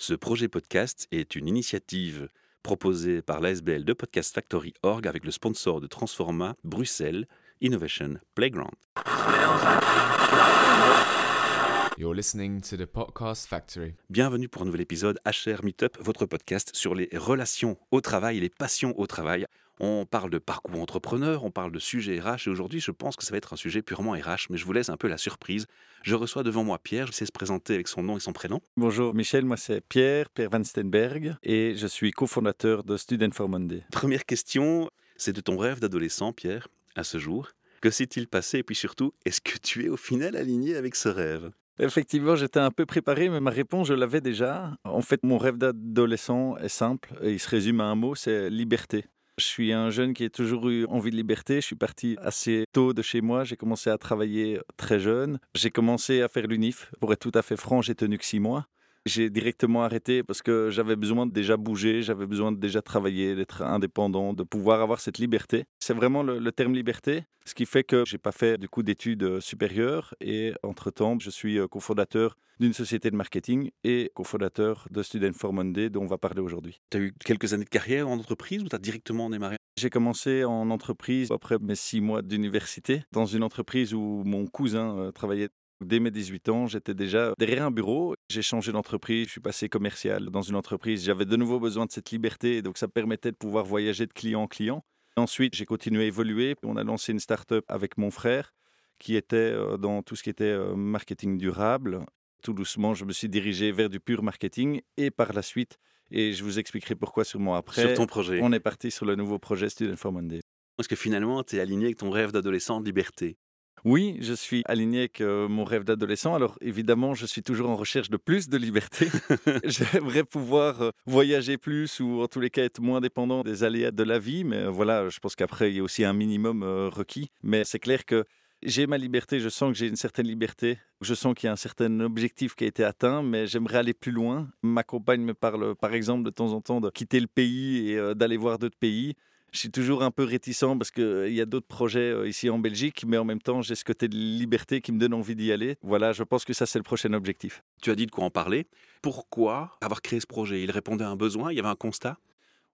Ce projet podcast est une initiative proposée par l'ASBL de Podcast Factory Org avec le sponsor de Transforma Bruxelles Innovation Playground. You're listening to the Podcast Factory. Bienvenue pour un nouvel épisode HR Meetup, votre podcast sur les relations au travail et les passions au travail. On parle de parcours entrepreneur, on parle de sujets RH et aujourd'hui je pense que ça va être un sujet purement RH, mais je vous laisse un peu la surprise. Je reçois devant moi Pierre, je sais se présenter avec son nom et son prénom. Bonjour Michel, moi c'est Pierre, Pierre Van Stenberg et je suis cofondateur de Student for Monday. Première question, c'est de ton rêve d'adolescent Pierre, à ce jour. Que s'est-il passé? Et puis surtout, est-ce que tu es au final aligné avec ce rêve? Effectivement, j'étais un peu préparé, mais ma réponse, je l'avais déjà. En fait, mon rêve d'adolescent est simple et il se résume à un mot, c'est liberté. Je suis un jeune qui a toujours eu envie de liberté. Je suis parti assez tôt de chez moi. J'ai commencé à travailler très jeune. J'ai commencé à faire l'UNIF. Pour être tout à fait franc, j'ai tenu que six mois. J'ai directement arrêté parce que j'avais besoin de déjà bouger, j'avais besoin de déjà travailler, d'être indépendant, de pouvoir avoir cette liberté. C'est vraiment le, terme liberté, ce qui fait que j'ai pas fait du coup d'études euh, supérieures et entre-temps, je suis euh, cofondateur d'une société de marketing et cofondateur de Student for Monday dont on va parler aujourd'hui. Tu as eu quelques années de carrière en entreprise ou tu as directement démarré? J'ai commencé en entreprise après mes six mois d'université dans une entreprise où mon cousin euh, travaillait Dès mes 18 ans, j'étais déjà derrière un bureau. J'ai changé d'entreprise, je suis passé commercial dans une entreprise. J'avais de nouveau besoin de cette liberté, donc ça permettait de pouvoir voyager de client en client. Ensuite, j'ai continué à évoluer. On a lancé une start-up avec mon frère qui était euh, dans tout ce qui était euh, marketing durable. Tout doucement, je me suis dirigé vers du pur marketing et par la suite, et je vous expliquerai pourquoi sûrement après. Sur ton projet. On est parti sur le nouveau projet Student for Monday. Parce que finalement, tu es aligné avec ton rêve d'adolescent de liberté. Oui, je suis aligné avec euh, mon rêve d'adolescent. Alors évidemment, je suis toujours en recherche de plus de liberté. J'aimerais pouvoir euh, voyager plus ou en tous les cas être moins dépendant des aléas de la vie. Mais euh, voilà, je pense qu'après, il y a aussi un minimum requis. Mais c'est clair que j'ai ma liberté, je sens que j'ai une certaine liberté, je sens qu'il y a un certain objectif qui a été atteint, mais j'aimerais aller plus loin. Ma compagne me parle par exemple de temps en temps de quitter le pays et d'aller voir d'autres pays je suis toujours un peu réticent parce qu'il euh, y a d'autres projets euh, ici en Belgique, mais en même temps, j'ai ce côté de liberté qui me donne envie d'y aller. Voilà, je pense que ça, c'est le prochain objectif. Tu as dit de quoi en parler. Pourquoi avoir créé ce projet? Il répondait à un besoin, il y avait un constat?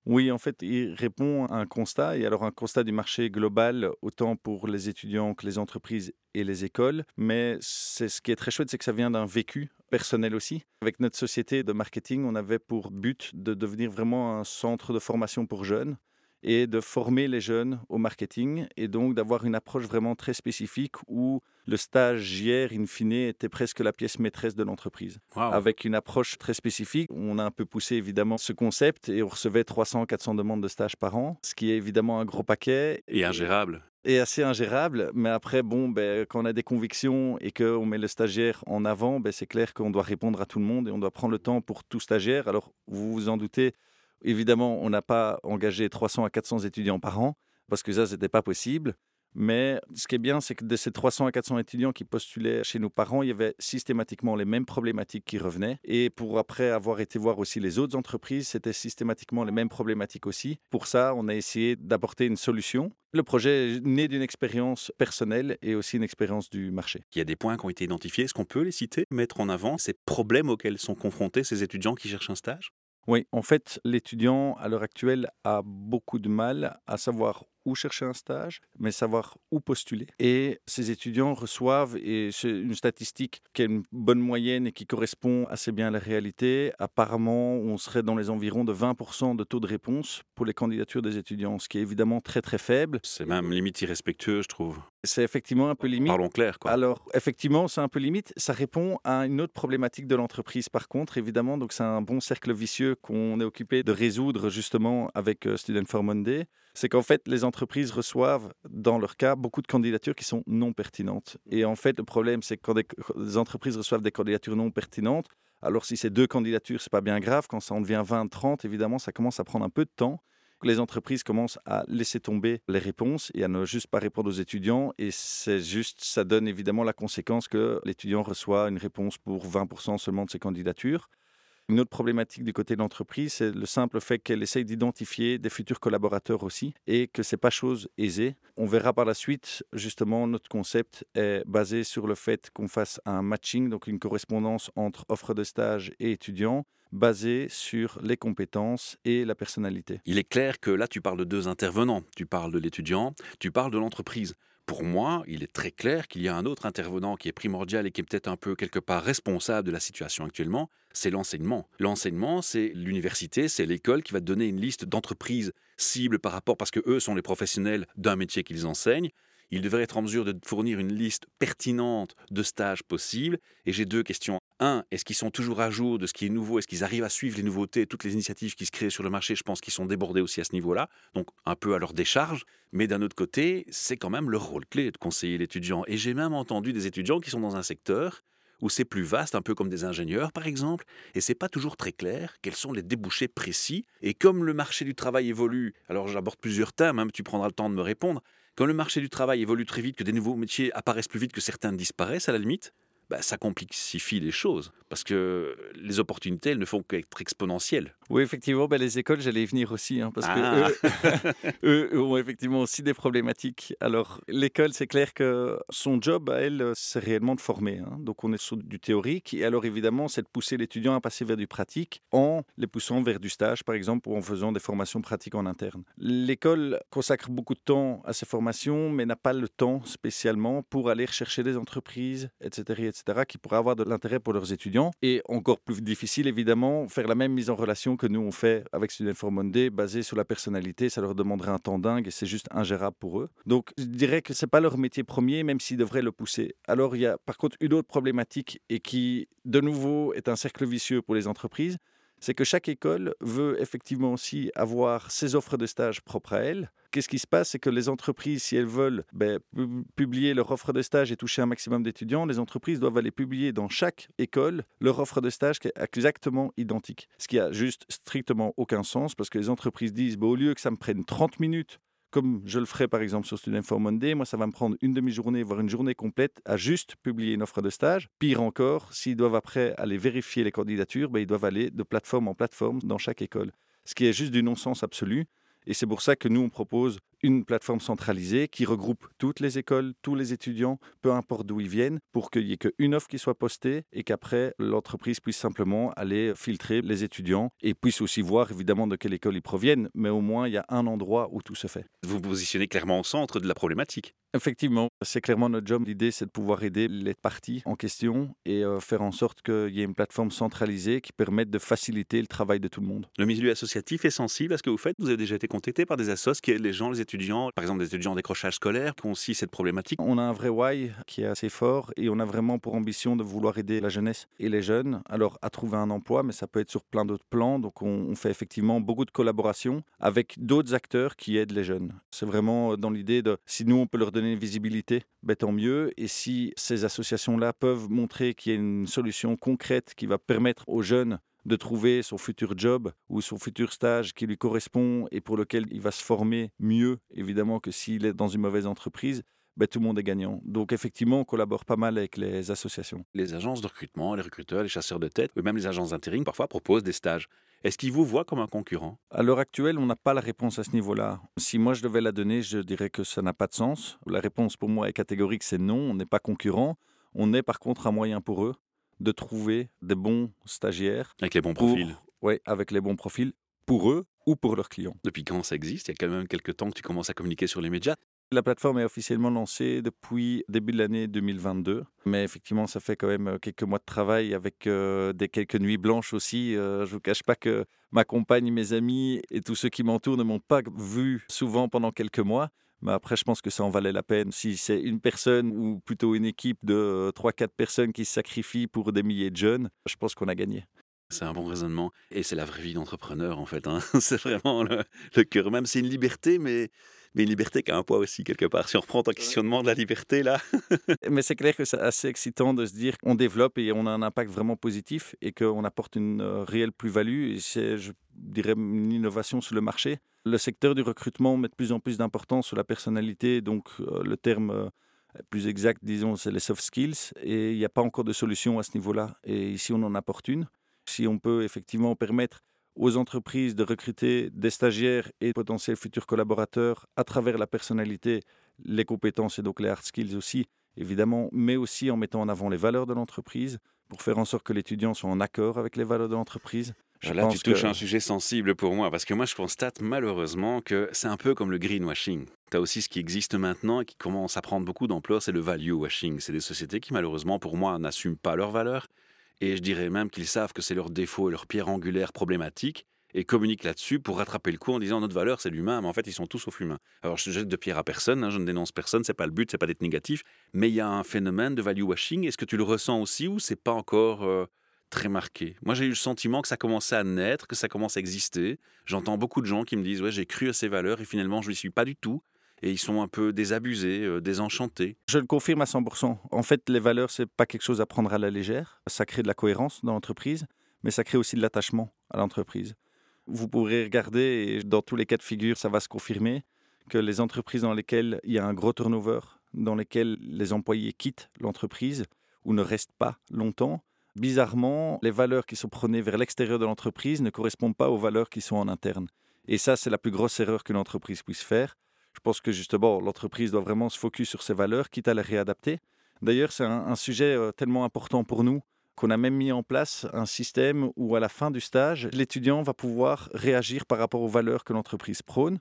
Oui, en fait, il répond à un constat, et alors un constat du marché global, autant pour les étudiants que les entreprises et les écoles. Mais c'est ce qui est très chouette, c'est que ça vient d'un vécu personnel aussi. Avec notre société de marketing, on avait pour but de devenir vraiment un centre de formation pour jeunes et de former les jeunes au marketing et donc d'avoir une approche vraiment très spécifique où le stagiaire, in fine, était presque la pièce maîtresse de l'entreprise. Avec une approche très spécifique, on a un peu poussé évidemment ce concept et on recevait 300-400 demandes de stage par an, ce qui est évidemment un gros paquet. Et ingérable et assez ingérable. Mais après, bon, ben, quand on a des convictions et qu'on met le stagiaire en avant, ben, c'est clair qu'on doit répondre à tout le monde et on doit prendre le temps pour tout stagiaire. Alors, vous vous en doutez, Évidemment, on n'a pas engagé 300 à 400 étudiants par an, parce que ça, ce n'était pas possible. Mais ce qui est bien, c'est que de ces 300 à 400 étudiants qui postulaient chez nos parents, il y avait systématiquement les mêmes problématiques qui revenaient. Et pour après avoir été voir aussi les autres entreprises, c'était systématiquement les mêmes problématiques aussi. Pour ça, on a essayé d'apporter une solution. Le projet est né d'une expérience personnelle et aussi une expérience du marché. Il y a des points qui ont été identifiés. Est-ce qu'on peut les citer, mettre en avant ces problèmes auxquels sont confrontés ces étudiants qui cherchent un stage? Oui, en fait, l'étudiant à l'heure actuelle a beaucoup de mal à savoir où chercher un stage, mais savoir où postuler. Et ces étudiants reçoivent, et c'est une statistique qui a une bonne moyenne et qui correspond assez bien à la réalité, apparemment on serait dans les environs de 20% de taux de réponse pour les candidatures des étudiants, ce qui est évidemment très très faible. C'est même limite irrespectueux, je trouve. C'est effectivement un peu limite. Parlons clair, quoi. Alors, effectivement, c'est un peu limite. Ça répond à une autre problématique de l'entreprise, par contre, évidemment. Donc, c'est un bon cercle vicieux qu'on est occupé de résoudre, justement, avec euh, Student for Monday c'est qu'en fait, les entreprises reçoivent, dans leur cas, beaucoup de candidatures qui sont non pertinentes. Et en fait, le problème, c'est que quand des entreprises reçoivent des candidatures non pertinentes, alors si c'est deux candidatures, c'est pas bien grave. Quand ça en devient 20, 30, évidemment, ça commence à prendre un peu de temps. Les entreprises commencent à laisser tomber les réponses et à ne juste pas répondre aux étudiants. Et c'est juste, ça donne évidemment la conséquence que l'étudiant reçoit une réponse pour 20% seulement de ses candidatures. Une autre problématique du côté de l'entreprise, c'est le simple fait qu'elle essaye d'identifier des futurs collaborateurs aussi et que c'est pas chose aisée. On verra par la suite, justement, notre concept est basé sur le fait qu'on fasse un matching, donc une correspondance entre offre de stage et étudiants basée sur les compétences et la personnalité. Il est clair que là, tu parles de deux intervenants. Tu parles de l'étudiant, tu parles de l'entreprise. Pour moi, il est très clair qu'il y a un autre intervenant qui est primordial et qui est peut-être un peu quelque part responsable de la situation actuellement, c'est l'enseignement. L'enseignement, c'est l'université, c'est l'école qui va donner une liste d'entreprises cibles par rapport, parce que eux sont les professionnels d'un métier qu'ils enseignent. Ils devraient être en mesure de fournir une liste pertinente de stages possibles. Et j'ai deux questions. Un, est-ce qu'ils sont toujours à jour de ce qui est nouveau? Est-ce qu'ils arrivent à suivre les nouveautés, toutes les initiatives qui se créent sur le marché? Je pense qu'ils sont débordés aussi à ce niveau-là, donc un peu à leur décharge. Mais d'un autre côté, c'est quand même leur rôle clé de conseiller l'étudiant. Et j'ai même entendu des étudiants qui sont dans un secteur où c'est plus vaste, un peu comme des ingénieurs par exemple, et c'est pas toujours très clair quels sont les débouchés précis. Et comme le marché du travail évolue, alors j'aborde plusieurs thèmes, hein, tu prendras le temps de me répondre. Comme le marché du travail évolue très vite, que des nouveaux métiers apparaissent plus vite que certains disparaissent à la limite, bah, ça complexifie les choses. Parce que les opportunités, elles ne font qu'être exponentielles. Oui, effectivement, ben, les écoles, j'allais y venir aussi, hein, parce Ah. que eux, eux ont effectivement aussi des problématiques. Alors, l'école, c'est clair que son job à elle, c'est réellement de former. hein. Donc, on est sur du théorique. Et alors, évidemment, c'est de pousser l'étudiant à passer vers du pratique en les poussant vers du stage, par exemple, ou en faisant des formations pratiques en interne. L'école consacre beaucoup de temps à ces formations, mais n'a pas le temps spécialement pour aller rechercher des entreprises, etc., etc., qui pourraient avoir de l'intérêt pour leurs étudiants. Et encore plus difficile, évidemment, faire la même mise en relation que nous on fait avec Student for basée sur la personnalité. Ça leur demanderait un temps dingue et c'est juste ingérable pour eux. Donc, je dirais que c'est pas leur métier premier, même s'ils devraient le pousser. Alors, il y a par contre une autre problématique et qui, de nouveau, est un cercle vicieux pour les entreprises c'est que chaque école veut effectivement aussi avoir ses offres de stage propres à elle. Qu'est-ce qui se passe? C'est que les entreprises, si elles veulent ben, pu- publier leur offre de stage et toucher un maximum d'étudiants, les entreprises doivent aller publier dans chaque école leur offre de stage qui est exactement identique. Ce qui a juste strictement aucun sens parce que les entreprises disent ben, au lieu que ça me prenne 30 minutes comme je le ferai par exemple sur Student for Monday, moi ça va me prendre une demi-journée, voire une journée complète à juste publier une offre de stage. Pire encore, s'ils doivent après aller vérifier les candidatures, ben, ils doivent aller de plateforme en plateforme dans chaque école. Ce qui est juste du non-sens absolu. Et c'est pour ça que nous, on propose une plateforme centralisée qui regroupe toutes les écoles, tous les étudiants, peu importe d'où ils viennent, pour qu'il n'y ait qu'une offre qui soit postée et qu'après, l'entreprise puisse simplement aller filtrer les étudiants et puisse aussi voir évidemment de quelle école ils proviennent. Mais au moins, il y a un endroit où tout se fait. Vous vous positionnez clairement au centre de la problématique. Effectivement, c'est clairement notre job. L'idée, c'est de pouvoir aider les parties en question et euh, faire en sorte qu'il y ait une plateforme centralisée qui permette de faciliter le travail de tout le monde. Le milieu associatif est sensible à ce que vous faites. Vous avez déjà été contacté par des assos qui aident les gens, les étudiants, par exemple des étudiants en décrochage scolaire, qui ont aussi cette problématique. On a un vrai why qui est assez fort et on a vraiment pour ambition de vouloir aider la jeunesse et les jeunes alors à trouver un emploi, mais ça peut être sur plein d'autres plans. Donc on, fait effectivement beaucoup de collaborations avec d'autres acteurs qui aident les jeunes. C'est vraiment dans l'idée de si nous on peut leur donner une visibilité, ben, tant mieux. Et si ces associations-là peuvent montrer qu'il y a une solution concrète qui va permettre aux jeunes de trouver son futur job ou son futur stage qui lui correspond et pour lequel il va se former mieux, évidemment, que s'il est dans une mauvaise entreprise, ben, tout le monde est gagnant. Donc effectivement, on collabore pas mal avec les associations. Les agences de recrutement, les recruteurs, les chasseurs de tête, ou même les agences d'intérim parfois proposent des stages. Est-ce qu'ils vous voient comme un concurrent? À l'heure actuelle, on n'a pas la réponse à ce niveau-là. Si moi je devais la donner, je dirais que ça n'a pas de sens. La réponse pour moi est catégorique, c'est non, on n'est pas concurrent. On est par contre un moyen pour eux de trouver des bons stagiaires avec les bons pour- profils ouais, avec les bons profils pour eux ou pour leurs clients. Depuis quand ça existe? Il y a quand même quelques temps que tu commences à communiquer sur les médias. La plateforme est officiellement lancée depuis début de l'année 2022, mais effectivement, ça fait quand même euh, quelques mois de travail avec euh, des quelques nuits blanches aussi. Euh, je vous cache pas que ma compagne, mes amis et tous ceux qui m'entourent ne m'ont pas vu souvent pendant quelques mois. Mais après, je pense que ça en valait la peine. Si c'est une personne ou plutôt une équipe de 3-4 personnes qui se sacrifient pour des milliers de jeunes, je pense qu'on a gagné. C'est un bon raisonnement. Et c'est la vraie vie d'entrepreneur, en fait. hein. C'est vraiment le, le cœur même. C'est une liberté, mais, mais une liberté qui a un poids aussi, quelque part. Si on reprend ton questionnement de la liberté, là, Mais c'est clair que c'est assez excitant de se dire qu'on développe et on a un impact vraiment positif et qu'on apporte une euh, réelle plus-value. Et c'est, je dirais, une innovation sur le marché. Le secteur du recrutement met de plus en plus d'importance sur la personnalité. Donc, euh, le terme euh, plus exact, disons, c'est les soft skills. Et il n'y a pas encore de solution à ce niveau-là. Et ici, on en apporte une. Si on peut effectivement permettre aux entreprises de recruter des stagiaires et potentiels futurs collaborateurs à travers la personnalité, les compétences et donc les hard skills aussi, évidemment, mais aussi en mettant en avant les valeurs de l'entreprise pour faire en sorte que l'étudiant soit en accord avec les valeurs de l'entreprise. Là, tu touches un sujet sensible pour moi, parce que moi, je constate malheureusement que c'est un peu comme le greenwashing. Tu as aussi ce qui existe maintenant et qui commence à prendre beaucoup d'ampleur, c'est le value washing. C'est des sociétés qui, malheureusement, pour moi, n'assument pas leurs valeurs. Et je dirais même qu'ils savent que c'est leur défaut et leur pierre angulaire problématique et communiquent là-dessus pour rattraper le coup en disant notre valeur c'est l'humain, mais en fait ils sont tous sauf humains. Alors je jette de pierre à personne, hein, je ne dénonce personne, c'est pas le but, c'est pas d'être négatif, mais il y a un phénomène de value washing. Est-ce que tu le ressens aussi ou c'est pas encore euh, très marqué? Moi j'ai eu le sentiment que ça commençait à naître, que ça commence à exister. J'entends beaucoup de gens qui me disent ouais j'ai cru à ces valeurs et finalement je n'y suis pas du tout. Et ils sont un peu désabusés, euh, désenchantés. Je le confirme à 100%. En fait, les valeurs, c'est pas quelque chose à prendre à la légère. Ça crée de la cohérence dans l'entreprise, mais ça crée aussi de l'attachement à l'entreprise. Vous pourrez regarder, et dans tous les cas de figure, ça va se confirmer, que les entreprises dans lesquelles il y a un gros turnover, dans lesquelles les employés quittent l'entreprise ou ne restent pas longtemps, bizarrement, les valeurs qui sont prônées vers l'extérieur de l'entreprise ne correspondent pas aux valeurs qui sont en interne. Et ça, c'est la plus grosse erreur qu'une entreprise puisse faire. Je pense que justement, l'entreprise doit vraiment se focus sur ses valeurs, quitte à les réadapter. D'ailleurs, c'est un, sujet euh, tellement important pour nous qu'on a même mis en place un système où à la fin du stage, l'étudiant va pouvoir réagir par rapport aux valeurs que l'entreprise prône.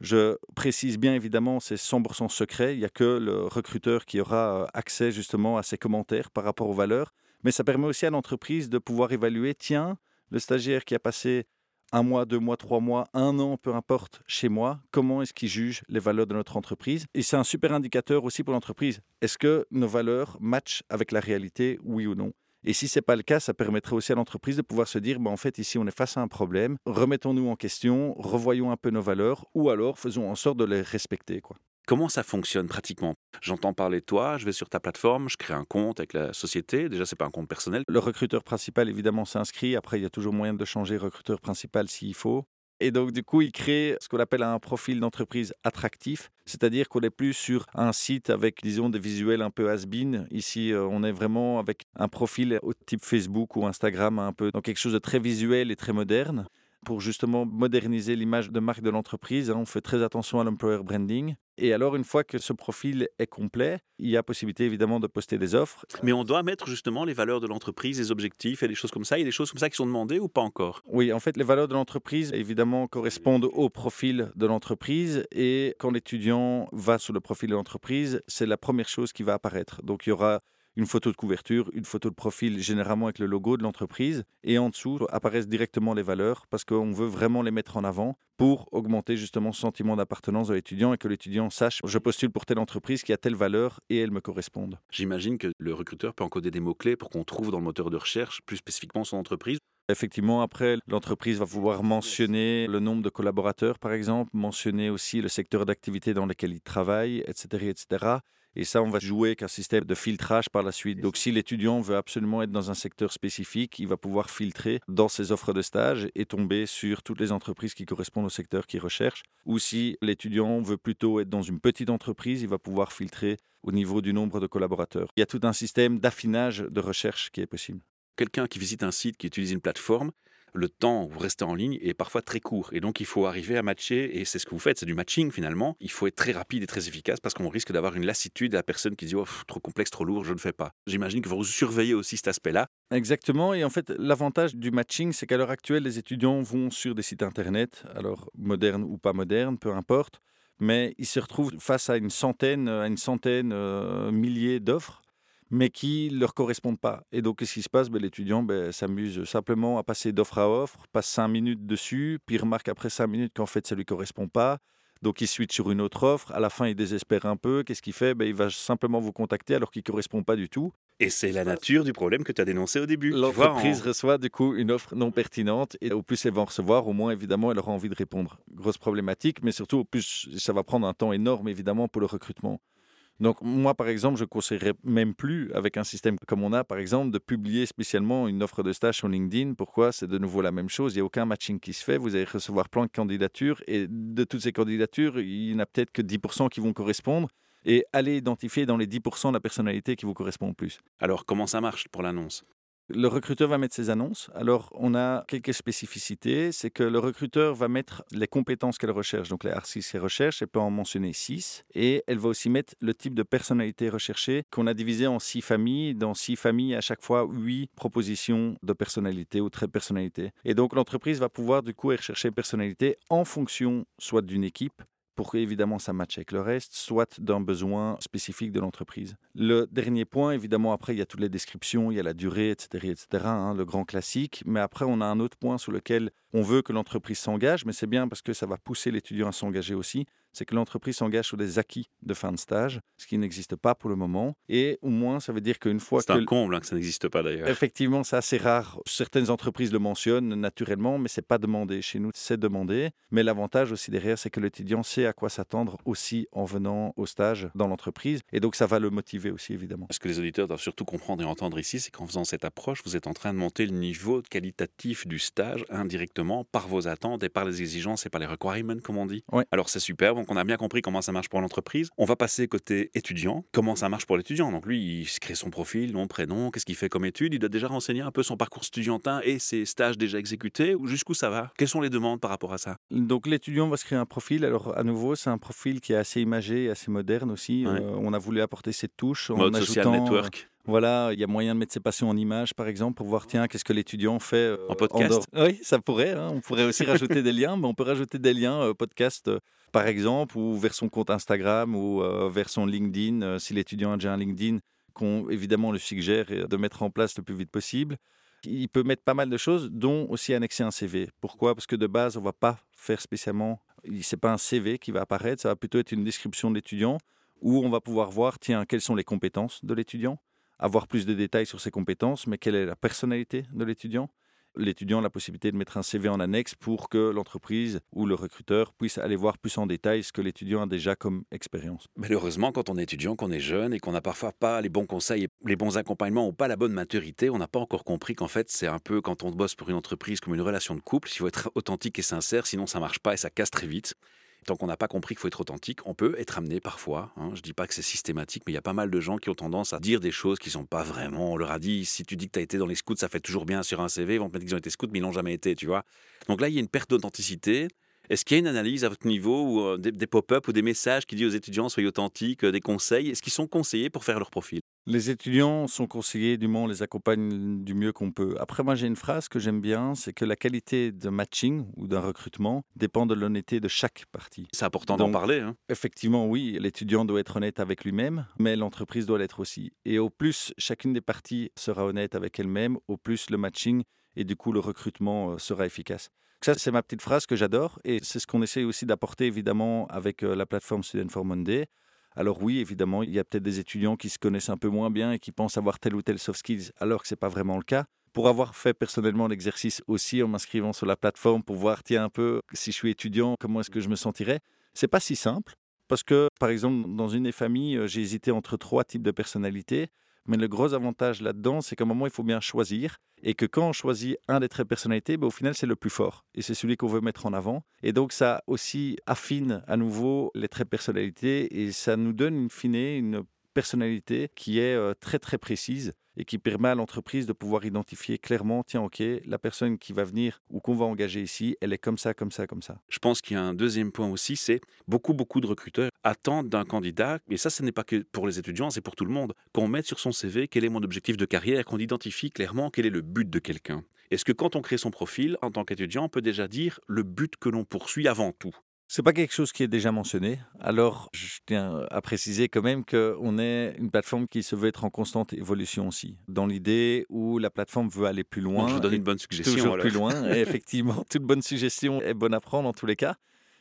Je précise bien évidemment, c'est 100% secret, il n'y a que le recruteur qui aura euh, accès justement à ces commentaires par rapport aux valeurs, mais ça permet aussi à l'entreprise de pouvoir évaluer, tiens, le stagiaire qui a passé un mois, deux mois, trois mois, un an, peu importe, chez moi, comment est-ce qu'il juge les valeurs de notre entreprise? Et c'est un super indicateur aussi pour l'entreprise. Est-ce que nos valeurs matchent avec la réalité, oui ou non? Et si ce n'est pas le cas, ça permettrait aussi à l'entreprise de pouvoir se dire, bah, en fait, ici, on est face à un problème, remettons-nous en question, revoyons un peu nos valeurs, ou alors faisons en sorte de les respecter. Quoi. Comment ça fonctionne pratiquement? J'entends parler de toi, je vais sur ta plateforme, je crée un compte avec la société. Déjà, c'est pas un compte personnel. Le recruteur principal, évidemment, s'inscrit. Après, il y a toujours moyen de changer recruteur principal s'il faut. Et donc, du coup, il crée ce qu'on appelle un profil d'entreprise attractif, c'est-à-dire qu'on n'est plus sur un site avec, disons, des visuels un peu has-been. Ici, euh, on est vraiment avec un profil au type Facebook ou Instagram, un peu, donc quelque chose de très visuel et très moderne pour justement moderniser l'image de marque de l'entreprise. Hein. On fait très attention à l'employer branding. Et alors, une fois que ce profil est complet, il y a possibilité évidemment de poster des offres. Mais on doit mettre justement les valeurs de l'entreprise, les objectifs et des choses comme ça. Il y a des choses comme ça qui sont demandées ou pas encore? Oui, en fait, les valeurs de l'entreprise, évidemment, correspondent au profil de l'entreprise. Et quand l'étudiant va sur le profil de l'entreprise, c'est la première chose qui va apparaître. Donc, il y aura une photo de couverture, une photo de profil, généralement avec le logo de l'entreprise. Et en dessous apparaissent directement les valeurs parce qu'on veut vraiment les mettre en avant pour augmenter justement ce sentiment d'appartenance de l'étudiant et que l'étudiant sache je postule pour telle entreprise qui a telle valeur et elle me correspondent. J'imagine que le recruteur peut encoder des mots-clés pour qu'on trouve dans le moteur de recherche plus spécifiquement son entreprise. Effectivement, après, l'entreprise va vouloir mentionner le nombre de collaborateurs, par exemple, mentionner aussi le secteur d'activité dans lequel il travaille, etc., etc. Et ça, on va jouer avec un système de filtrage par la suite. Donc, si l'étudiant veut absolument être dans un secteur spécifique, il va pouvoir filtrer dans ses offres de stage et tomber sur toutes les entreprises qui correspondent au secteur qu'il recherche. Ou si l'étudiant veut plutôt être dans une petite entreprise, il va pouvoir filtrer au niveau du nombre de collaborateurs. Il y a tout un système d'affinage de recherche qui est possible. Quelqu'un qui visite un site, qui utilise une plateforme, le temps où vous restez en ligne est parfois très court. Et donc, il faut arriver à matcher, et c'est ce que vous faites, c'est du matching finalement. Il faut être très rapide et très efficace parce qu'on risque d'avoir une lassitude à la personne qui dit oh, trop complexe, trop lourd, je ne fais pas. J'imagine que vous surveillez aussi cet aspect-là. Exactement. Et en fait, l'avantage du matching, c'est qu'à l'heure actuelle, les étudiants vont sur des sites internet, alors modernes ou pas modernes, peu importe, mais ils se retrouvent face à une centaine, à une centaine, euh, milliers d'offres mais qui ne leur correspondent pas. Et donc, qu'est-ce qui se passe? Ben, L'étudiant ben, s'amuse simplement à passer d'offre à offre, passe cinq minutes dessus, puis remarque après cinq minutes qu'en fait, ça ne lui correspond pas. Donc, il switch sur une autre offre. À la fin, il désespère un peu. Qu'est-ce qu'il fait? Ben, Il va simplement vous contacter alors qu'il ne correspond pas du tout. Et c'est la nature du problème que tu as dénoncé au début. L'entreprise reçoit du coup une offre non pertinente et au plus elle va en recevoir, au moins évidemment elle aura envie de répondre. Grosse problématique, mais surtout au plus ça va prendre un temps énorme évidemment pour le recrutement. Donc moi, par exemple, je ne conseillerais même plus, avec un système comme on a, par exemple, de publier spécialement une offre de stage sur LinkedIn. Pourquoi? C'est de nouveau la même chose. Il n'y a aucun matching qui se fait. Vous allez recevoir plein de candidatures et de toutes ces candidatures, il n'y en a peut-être que 10% qui vont correspondre. Et allez identifier dans les 10% la personnalité qui vous correspond le plus. Alors, comment ça marche pour l'annonce? Le recruteur va mettre ses annonces. Alors, on a quelques spécificités. C'est que le recruteur va mettre les compétences qu'elle recherche. Donc, les R6 qu'elle recherche, elle peut en mentionner 6. Et elle va aussi mettre le type de personnalité recherchée qu'on a divisé en six familles. Dans six familles, à chaque fois, huit propositions de personnalité ou traits de personnalité. Et donc, l'entreprise va pouvoir, du coup, rechercher personnalité en fonction soit d'une équipe, pour qu'évidemment ça matche avec le reste, soit d'un besoin spécifique de l'entreprise. Le dernier point, évidemment, après, il y a toutes les descriptions, il y a la durée, etc., etc., hein, le grand classique. Mais après, on a un autre point sur lequel on veut que l'entreprise s'engage, mais c'est bien parce que ça va pousser l'étudiant à s'engager aussi c'est que l'entreprise s'engage sur des acquis de fin de stage, ce qui n'existe pas pour le moment. Et au moins, ça veut dire qu'une fois que... C'est un comble hein, que ça n'existe pas d'ailleurs. Effectivement, c'est assez rare. Certaines entreprises le mentionnent naturellement, mais c'est pas demandé. Chez nous, c'est demandé. Mais l'avantage aussi derrière, c'est que l'étudiant sait à quoi s'attendre aussi en venant au stage dans l'entreprise. Et donc, ça va le motiver aussi, évidemment. Ce que les auditeurs doivent surtout comprendre et entendre ici, c'est qu'en faisant cette approche, vous êtes en train de monter le niveau qualitatif du stage indirectement par vos attentes et par les exigences et par les requirements, comme on dit. Ouais. Alors, c'est super donc on a bien compris comment ça marche pour l'entreprise. On va passer côté étudiant. Comment ça marche pour l'étudiant? Donc lui, il crée son profil, nom, prénom, qu'est-ce qu'il fait comme étude? Il doit déjà renseigner un peu son parcours studientin et ses stages déjà exécutés. Ou jusqu'où ça va? Quelles sont les demandes par rapport à ça? Donc l'étudiant va se créer un profil. Alors à nouveau, c'est un profil qui est assez imagé, assez moderne aussi. Euh, on a voulu apporter cette touche Mode en social ajoutant, network. Voilà, il y a moyen de mettre ses passions en images, par exemple, pour voir, tiens, qu'est-ce que l'étudiant fait euh, En podcast dehors. Oui, ça pourrait. hein. On pourrait aussi rajouter des liens, mais on peut rajouter des liens euh, podcast, euh, par exemple, ou vers son compte Instagram ou euh, vers son LinkedIn, euh, si l'étudiant a déjà un LinkedIn, qu'on évidemment le suggère euh, de mettre en place le plus vite possible. Il peut mettre pas mal de choses, dont aussi annexer un CV. Pourquoi? Parce que de base, on va pas faire spécialement. C'est pas un CV qui va apparaître, ça va plutôt être une description de l'étudiant où on va pouvoir voir, tiens, quelles sont les compétences de l'étudiant, avoir plus de détails sur ses compétences, mais quelle est la personnalité de l'étudiant. L'étudiant la possibilité de mettre un CV en annexe pour que l'entreprise ou le recruteur puisse aller voir plus en détail ce que l'étudiant a déjà comme expérience. Malheureusement, quand on est étudiant, qu'on est jeune et qu'on n'a parfois pas les bons conseils, les bons accompagnements ou pas la bonne maturité, on n'a pas encore compris qu'en fait, c'est un peu quand on bosse pour une entreprise comme une relation de couple. Il faut être authentique et sincère, sinon ça marche pas et ça casse très vite. Qu'on n'a pas compris qu'il faut être authentique, on peut être amené parfois. Hein, je dis pas que c'est systématique, mais il y a pas mal de gens qui ont tendance à dire des choses qui sont pas vraiment. On leur a dit si tu dis que tu as été dans les scouts, ça fait toujours bien sur un CV. Ils vont te mettre qu'ils ont été scouts, mais ils n'ont jamais été, tu vois. Donc là, il y a une perte d'authenticité. Est-ce qu'il y a une analyse à votre niveau ou euh, des, des pop-up ou des messages qui disent aux étudiants soyez authentiques, euh, des conseils? Est-ce qu'ils sont conseillés pour faire leur profil? Les étudiants sont conseillés, du moins on les accompagne du mieux qu'on peut. Après, moi j'ai une phrase que j'aime bien, c'est que la qualité de matching ou d'un recrutement dépend de l'honnêteté de chaque partie. C'est important d'en parler. hein. Effectivement, oui, l'étudiant doit être honnête avec lui-même, mais l'entreprise doit l'être aussi. Et au plus chacune des parties sera honnête avec elle-même, au plus le matching et du coup le recrutement euh, sera efficace. Ça, c'est ma petite phrase que j'adore et c'est ce qu'on essaie aussi d'apporter évidemment avec euh, la plateforme Student for Monday. Alors oui, évidemment, il y a peut-être des étudiants qui se connaissent un peu moins bien et qui pensent avoir tel ou tel soft skills alors que ce n'est pas vraiment le cas. Pour avoir fait personnellement l'exercice aussi en m'inscrivant sur la plateforme pour voir, tiens, un peu, si je suis étudiant, comment est-ce que je me sentirais, c'est pas si simple. Parce que, par exemple, dans une des familles, euh, j'ai hésité entre trois types de personnalités. Mais le gros avantage là-dedans, c'est qu'à un moment, il faut bien choisir. Et que quand on choisit un des traits de personnalité, ben, au final, c'est le plus fort. Et c'est celui qu'on veut mettre en avant. Et donc, ça aussi affine à nouveau les traits de personnalité. Et ça nous donne, in fine, une personnalité qui est euh, très, très précise et qui permet à l'entreprise de pouvoir identifier clairement, tiens, OK, la personne qui va venir ou qu'on va engager ici, elle est comme ça, comme ça, comme ça. Je pense qu'il y a un deuxième point aussi, c'est beaucoup, beaucoup de recruteurs attendent d'un candidat, et ça, ce n'est pas que pour les étudiants, c'est pour tout le monde, qu'on mette sur son CV quel est mon objectif de carrière, qu'on identifie clairement quel est le but de quelqu'un. Est-ce que quand on crée son profil en tant qu'étudiant, on peut déjà dire le but que l'on poursuit avant tout? C'est pas quelque chose qui est déjà mentionné. Alors, je tiens à préciser quand même qu'on est une plateforme qui se veut être en constante évolution aussi. Dans l'idée où la plateforme veut aller plus loin. Donc, Je vous donne une bonne suggestion. toujours alors. plus loin. Et effectivement, toute bonne suggestion est bonne à prendre en tous les cas.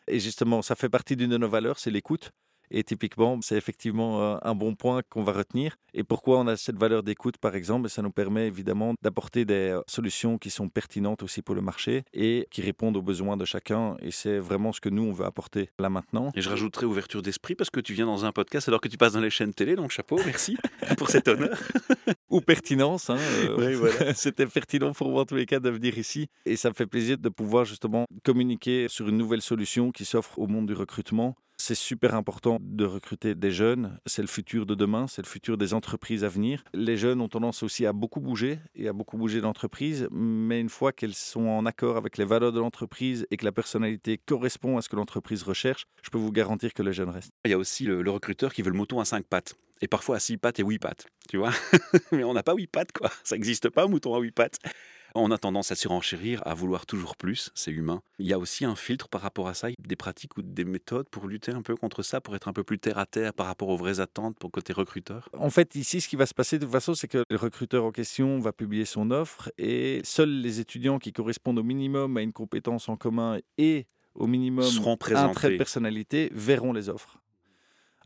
Et justement, ça fait partie d'une de nos valeurs, c'est l'écoute. Et typiquement, c'est effectivement euh, un bon point qu'on va retenir. Et pourquoi on a cette valeur d'écoute, par exemple? Ça nous permet évidemment d'apporter des euh, solutions qui sont pertinentes aussi pour le marché et qui répondent aux besoins de chacun. Et c'est vraiment ce que nous, on veut apporter là maintenant. Et je rajouterai ouverture d'esprit parce que tu viens dans un podcast alors que tu passes dans les chaînes télé, donc chapeau, merci pour cet honneur. Ou pertinence. hein, euh, Oui, voilà. C'était pertinent pour moi en tous les cas de venir ici. Et ça me fait plaisir de pouvoir justement communiquer sur une nouvelle solution qui s'offre au monde du recrutement C'est super important de recruter des jeunes. C'est le futur de demain, c'est le futur des entreprises à venir. Les jeunes ont tendance aussi à beaucoup bouger et à beaucoup bouger d'entreprise, mais une fois qu'elles sont en accord avec les valeurs de l'entreprise et que la personnalité correspond à ce que l'entreprise recherche, je peux vous garantir que les jeunes restent. Il y a aussi le, recruteur qui veut le mouton à cinq pattes et parfois à six pattes et huit pattes, tu vois. Mais on n'a pas huit pattes, quoi. Ça n'existe pas, un mouton à huit pattes. On a tendance à surenchérir, à vouloir toujours plus, c'est humain. Il y a aussi un filtre par rapport à ça, des pratiques ou des méthodes pour lutter un peu contre ça, pour être un peu plus terre à terre par rapport aux vraies attentes pour côté recruteur? En fait, ici, ce qui va se passer de toute façon, c'est que le recruteur en question va publier son offre et seuls les étudiants qui correspondent au minimum à une compétence en commun et au minimum Seront un trait de présentés. personnalité verront les offres.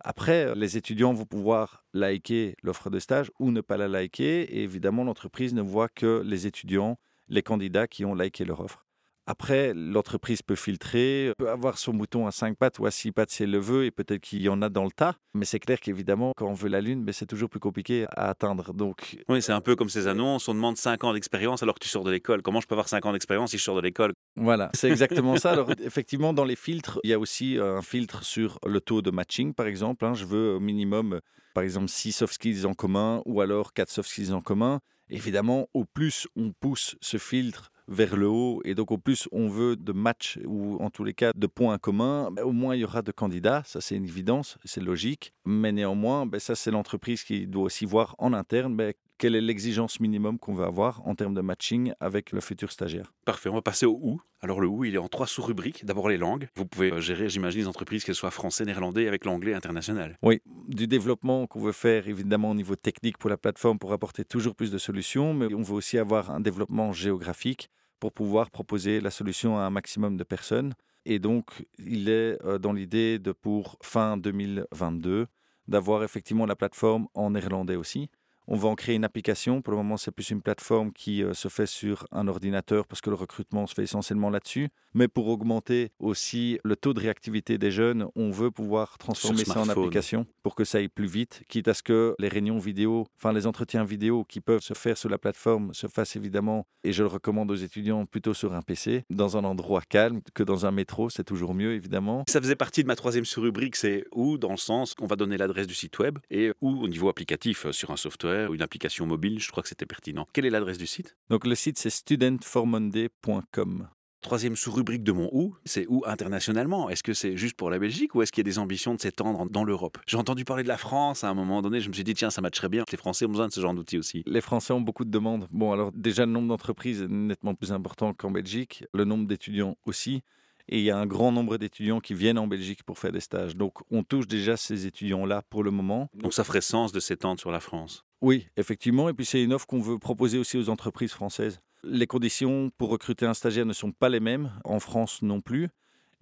Après, les étudiants vont pouvoir liker l'offre de stage ou ne pas la liker. Évidemment, l'entreprise ne voit que les étudiants, les candidats qui ont liké leur offre. Après, l'entreprise peut filtrer, peut avoir son mouton à 5 pattes ou à 6 pattes si elle le veut, et peut-être qu'il y en a dans le tas. Mais c'est clair qu'évidemment, quand on veut la Lune, ben, c'est toujours plus compliqué à atteindre. Donc, Oui, c'est un peu comme ces annonces, on demande 5 ans d'expérience alors que tu sors de l'école. Comment je peux avoir 5 ans d'expérience si je sors de l'école? Voilà, c'est exactement ça. Alors, effectivement, dans les filtres, il y a aussi euh, un filtre sur le taux de matching, par exemple. hein. Je veux au minimum, euh, par exemple, 6 soft skills en commun ou alors 4 soft skills en commun. Évidemment, au plus on pousse ce filtre vers le haut et donc au plus on veut de matchs ou en tous les cas de points communs, ben, au moins il y aura de candidats, ça c'est une évidence, c'est logique. Mais néanmoins, ben, ça c'est l'entreprise qui doit aussi voir en interne ben, quelle est l'exigence minimum qu'on veut avoir en termes de matching avec le futur stagiaire. Parfait, on va passer au OU. Alors le OU, il est en trois sous-rubriques. D'abord les langues. Vous pouvez euh, gérer, j'imagine, les entreprises, qu'elles soient français, néerlandais, avec l'anglais international. Oui, du développement qu'on veut faire évidemment au niveau technique pour la plateforme pour apporter toujours plus de solutions, mais on veut aussi avoir un développement géographique pour pouvoir proposer la solution à un maximum de personnes. Et donc, il est euh, dans l'idée de pour fin 2022 d'avoir effectivement la plateforme en néerlandais aussi. On va en créer une application. Pour le moment, c'est plus une plateforme qui euh, se fait sur un ordinateur parce que le recrutement se fait essentiellement là-dessus. Mais pour augmenter aussi le taux de réactivité des jeunes, on veut pouvoir transformer ça en application pour que ça aille plus vite, quitte à ce que les réunions vidéo, enfin les entretiens vidéo qui peuvent se faire sur la plateforme se fassent évidemment, et je le recommande aux étudiants, plutôt sur un PC, dans un endroit calme que dans un métro, c'est toujours mieux évidemment. Ça faisait partie de ma troisième sous-rubrique, c'est où dans le sens qu'on va donner l'adresse du site web et où au niveau applicatif, euh, sur un software ou une application mobile, je crois que c'était pertinent. Quelle est l'adresse du site? Donc le site c'est studentformonday.com. Troisième sous-rubrique de mon où, c'est où internationalement Est-ce que c'est juste pour la Belgique ou est-ce qu'il y a des ambitions de s'étendre dans l'Europe? J'ai entendu parler de la France à un moment donné, je me suis dit tiens ça matcherait bien, les Français ont besoin de ce genre d'outils aussi. Les Français ont beaucoup de demandes. Bon, alors déjà, le nombre d'entreprises est nettement plus important qu'en Belgique, le nombre d'étudiants aussi. Et il y a un grand nombre d'étudiants qui viennent en Belgique pour faire des stages. Donc, on touche déjà ces étudiants-là pour le moment. Donc ça ferait sens de s'étendre sur la France? Oui, effectivement. Et puis, c'est une offre qu'on veut proposer aussi aux entreprises françaises. Les conditions pour recruter un stagiaire ne sont pas les mêmes, en France non plus.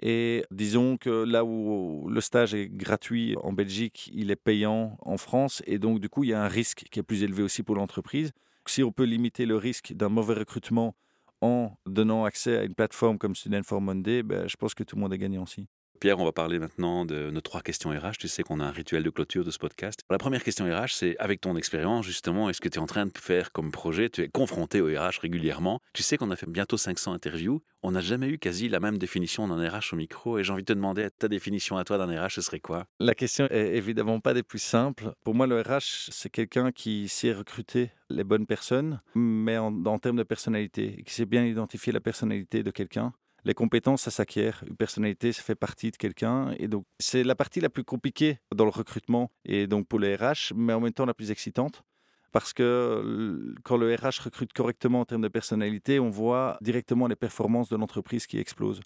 Et disons que là où le stage est gratuit en Belgique, il est payant en France. Et donc, du coup, il y a un risque qui est plus élevé aussi pour l'entreprise. Si on peut limiter le risque d'un mauvais recrutement en donnant accès à une plateforme comme Student for Monday, ben, je pense que tout le monde est gagnant aussi. Pierre, on va parler maintenant de nos trois questions RH. Tu sais qu'on a un rituel de clôture de ce podcast. La première question RH, c'est avec ton expérience, justement, est-ce que tu es en train de faire comme projet Tu es confronté au RH régulièrement? Tu sais qu'on a fait bientôt 500 interviews. On n'a jamais eu quasi la même définition d'un RH au micro. Et j'ai envie de te demander, ta définition à toi d'un RH, ce serait quoi? La question est évidemment pas des plus simples. Pour moi, le RH, c'est quelqu'un qui sait recruter les bonnes personnes, mais en, en termes de personnalité, qui sait bien identifier la personnalité de quelqu'un. Les compétences, ça s'acquiert. Une personnalité, ça fait partie de quelqu'un. Et donc, c'est la partie la plus compliquée dans le recrutement et donc pour les RH, mais en même temps la plus excitante. Parce que quand le RH recrute correctement en termes de personnalité, on voit directement les performances de l'entreprise qui explosent.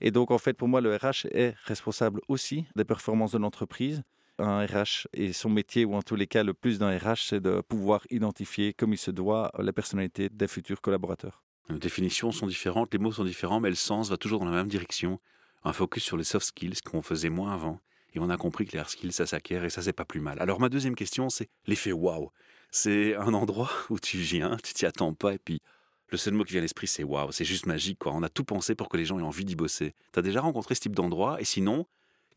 Et donc, en fait, pour moi, le RH est responsable aussi des performances de l'entreprise. Un RH et son métier, ou en tous les cas, le plus d'un RH, c'est de pouvoir identifier comme il se doit la personnalité des futurs collaborateurs. Les définitions sont différentes, les mots sont différents, mais le sens va toujours dans la même direction. Un focus sur les soft skills qu'on faisait moins avant. Et on a compris que les hard skills, ça s'acquiert et ça, c'est pas plus mal. Alors, ma deuxième question, c'est l'effet waouh. C'est un endroit où tu viens, tu t'y attends pas, et puis le seul mot qui vient à l'esprit, c'est waouh. C'est juste magique, quoi. On a tout pensé pour que les gens aient envie d'y bosser. T'as déjà rencontré ce type d'endroit? Et sinon,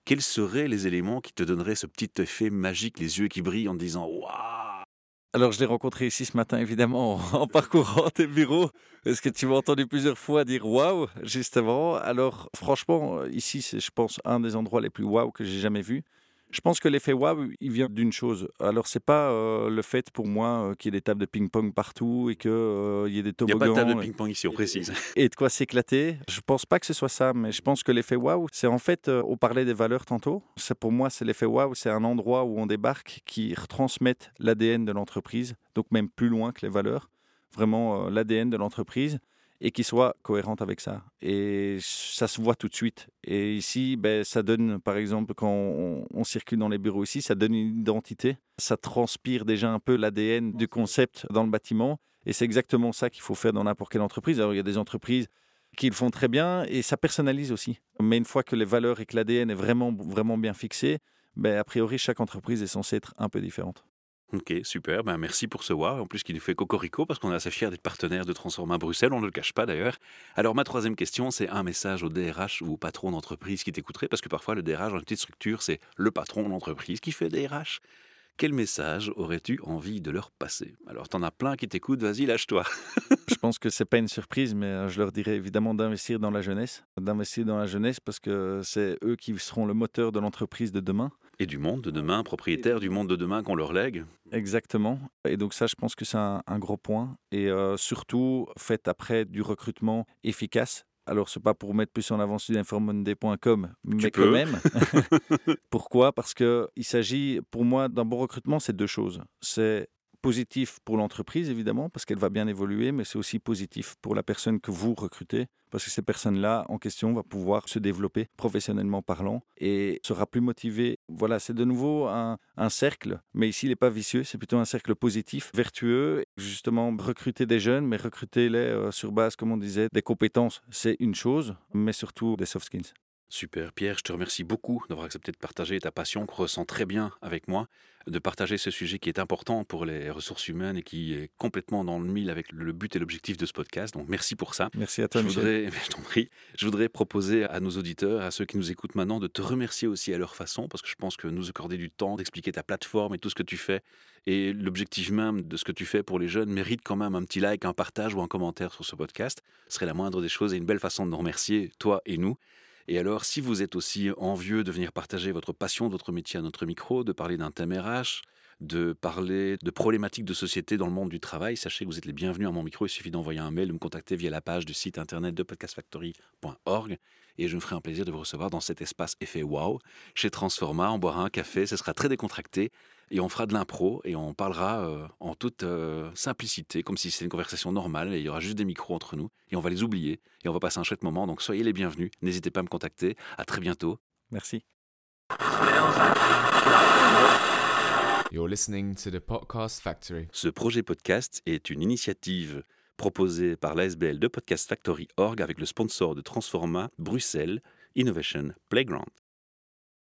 quels seraient les éléments qui te donneraient ce petit effet magique, les yeux qui brillent en disant waouh? Alors, je l'ai rencontré ici ce matin, évidemment, en parcourant tes bureaux. Est-ce que tu m'as entendu plusieurs fois dire waouh, justement? Alors, franchement, ici, c'est, je pense, un des endroits les plus waouh que j'ai jamais vu. Je pense que l'effet waouh, il vient d'une chose. Alors, c'est pas euh, le fait pour moi euh, qu'il y ait des tables de ping-pong partout et qu'il euh, y ait des Il n'y a toboggans. pas de table de ping-pong ici, on précise. et de quoi s'éclater. Je pense pas que ce soit ça, mais je pense que l'effet waouh, c'est en fait, on parlait des valeurs tantôt. C'est pour moi, c'est l'effet waouh, c'est un endroit où on débarque qui retransmette l'ADN de l'entreprise, donc même plus loin que les valeurs, vraiment l'ADN de l'entreprise et qui soit cohérente avec ça. Et ça se voit tout de suite. Et ici, ben, ça donne, par exemple, quand on, on circule dans les bureaux ici, ça donne une identité. Ça transpire déjà un peu l'ADN du concept dans le bâtiment. Et c'est exactement ça qu'il faut faire dans n'importe quelle entreprise. Alors, il y a des entreprises qui le font très bien et ça personnalise aussi. Mais une fois que les valeurs et que l'ADN est vraiment, vraiment bien fixé, ben, a priori, chaque entreprise est censée être un peu différente. Ok, super. Ben, merci pour ce wow. En plus, qui nous fait cocorico parce qu'on est assez fiers d'être partenaire de Transforma Bruxelles. On ne le cache pas d'ailleurs. Alors, ma troisième question, c'est un message au DRH ou au patron d'entreprise qui t'écouterait parce que parfois, le DRH dans une petite structure, c'est le patron de l'entreprise qui fait DRH. Quel message aurais-tu envie de leur passer? Alors, t'en as plein qui t'écoutent, vas-y, lâche-toi. Je pense que c'est pas une surprise, mais euh, je leur dirais évidemment d'investir dans la jeunesse, d'investir dans la jeunesse parce que c'est eux qui seront le moteur de l'entreprise de demain. Et du monde de demain, propriétaire du monde de demain qu'on leur lègue. Exactement. Et donc ça, je pense que c'est un, un gros point. Et euh, surtout, faites après du recrutement efficace. Alors, c'est pas pour mettre plus en avant sudinformonday.com, mais quand même. Pourquoi? Parce que il s'agit, pour moi, d'un bon recrutement, c'est deux choses. C'est positif pour l'entreprise, évidemment, parce qu'elle va bien évoluer, mais c'est aussi positif pour la personne que vous recrutez, parce que ces personnes-là en question va pouvoir se développer professionnellement parlant et sera plus motivée. Voilà, c'est de nouveau un, un cercle, mais ici, il n'est pas vicieux, c'est plutôt un cercle positif, vertueux. Justement, recruter des jeunes, mais recruter-les euh, sur base, comme on disait, des compétences, c'est une chose, mais surtout des soft skills. Super, Pierre, je te remercie beaucoup d'avoir accepté de partager ta passion qu'on ressent très bien avec moi, de partager ce sujet qui est important pour les ressources humaines et qui est complètement dans le mille avec le but et l'objectif de ce podcast. Donc merci pour ça. Merci à toi, Je Michel. voudrais, je t'en prie, je voudrais proposer à nos auditeurs, à ceux qui nous écoutent maintenant, de te remercier aussi à leur façon, parce que je pense que nous accorder du temps, d'expliquer ta plateforme et tout ce que tu fais, et l'objectif même de ce que tu fais pour les jeunes mérite quand même un petit like, un partage ou un commentaire sur ce podcast. Ce serait la moindre des choses et une belle façon de nous remercier, toi et nous. Et alors, si vous êtes aussi envieux de venir partager votre passion, votre métier à notre micro, de parler d'un thème RH, de parler de problématiques de société dans le monde du travail, sachez que vous êtes les bienvenus à mon micro. Il suffit d'envoyer un mail, de me contacter via la page du site internet de podcastfactory.org et je me ferai un plaisir de vous recevoir dans cet espace effet wow chez Transforma. On boira un café, ce sera très décontracté et on fera de l'impro et on parlera euh, en toute euh, simplicité, comme si c'était une conversation normale et il y aura juste des micros entre nous et on va les oublier et on va passer un chouette moment. Donc soyez les bienvenus, n'hésitez pas à me contacter. À très bientôt. Merci. You're listening to the Podcast Factory. Ce projet podcast est une initiative proposée par l'ASBL de Podcast Factory Org avec le sponsor de Transforma Bruxelles Innovation Playground.